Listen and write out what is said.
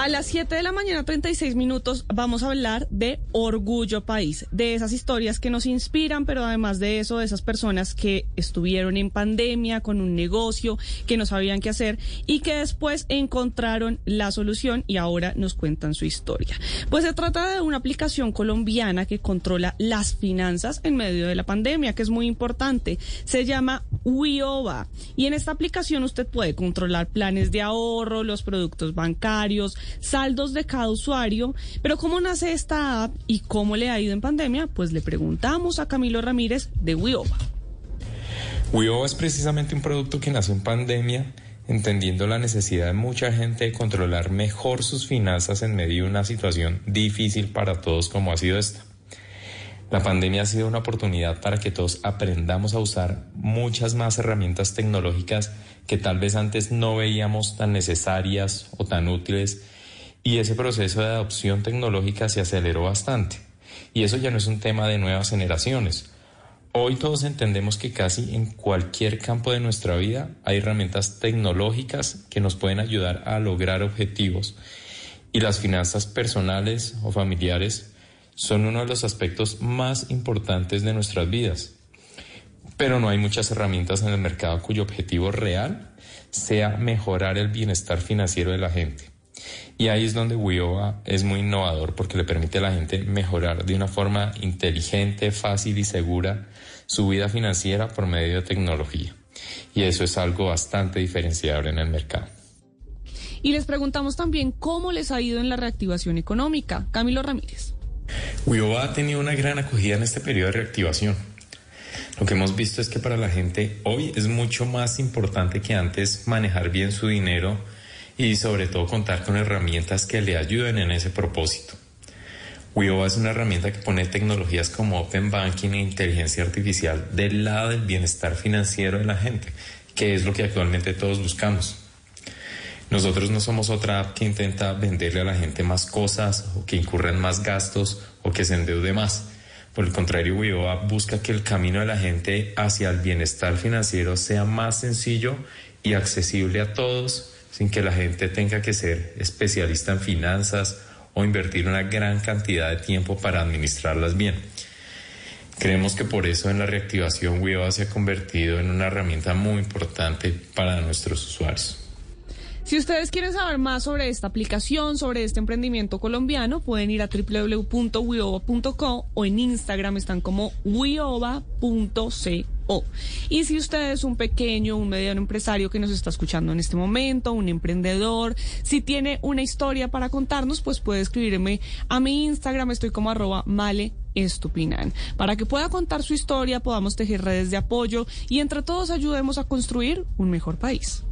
A las 7 de la mañana, 36 minutos, vamos a hablar de Orgullo País, de esas historias que nos inspiran, pero además de eso, de esas personas que estuvieron en pandemia con un negocio, que no sabían qué hacer y que después encontraron la solución y ahora nos cuentan su historia. Pues se trata de una aplicación colombiana que controla las finanzas en medio de la pandemia, que es muy importante. Se llama Wioba y en esta aplicación usted puede controlar planes de ahorro, los productos bancarios, saldos de cada usuario. Pero ¿cómo nace esta app y cómo le ha ido en pandemia? Pues le preguntamos a Camilo Ramírez de Wioba. Wioba es precisamente un producto que nació en pandemia entendiendo la necesidad de mucha gente de controlar mejor sus finanzas en medio de una situación difícil para todos como ha sido esta. La pandemia ha sido una oportunidad para que todos aprendamos a usar muchas más herramientas tecnológicas que tal vez antes no veíamos tan necesarias o tan útiles y ese proceso de adopción tecnológica se aceleró bastante. Y eso ya no es un tema de nuevas generaciones. Hoy todos entendemos que casi en cualquier campo de nuestra vida hay herramientas tecnológicas que nos pueden ayudar a lograr objetivos y las finanzas personales o familiares son uno de los aspectos más importantes de nuestras vidas. Pero no hay muchas herramientas en el mercado cuyo objetivo real sea mejorar el bienestar financiero de la gente. Y ahí es donde Wioa es muy innovador porque le permite a la gente mejorar de una forma inteligente, fácil y segura su vida financiera por medio de tecnología. Y eso es algo bastante diferenciable en el mercado. Y les preguntamos también cómo les ha ido en la reactivación económica. Camilo Ramírez. Wioa ha tenido una gran acogida en este periodo de reactivación. Lo que hemos visto es que para la gente hoy es mucho más importante que antes manejar bien su dinero y sobre todo contar con herramientas que le ayuden en ese propósito. Wioba es una herramienta que pone tecnologías como Open Banking e inteligencia artificial del lado del bienestar financiero de la gente, que es lo que actualmente todos buscamos. Nosotros no somos otra app que intenta venderle a la gente más cosas o que incurra en más gastos o que se endeude más. Por el contrario, Wioba busca que el camino de la gente hacia el bienestar financiero sea más sencillo y accesible a todos sin que la gente tenga que ser especialista en finanzas o invertir una gran cantidad de tiempo para administrarlas bien. Creemos que por eso en la reactivación WIOA se ha convertido en una herramienta muy importante para nuestros usuarios. Si ustedes quieren saber más sobre esta aplicación, sobre este emprendimiento colombiano, pueden ir a www.wioba.co o en Instagram están como wioba.co. Y si usted es un pequeño, un mediano empresario que nos está escuchando en este momento, un emprendedor, si tiene una historia para contarnos, pues puede escribirme a mi Instagram, estoy como arroba male para que pueda contar su historia, podamos tejer redes de apoyo y entre todos ayudemos a construir un mejor país.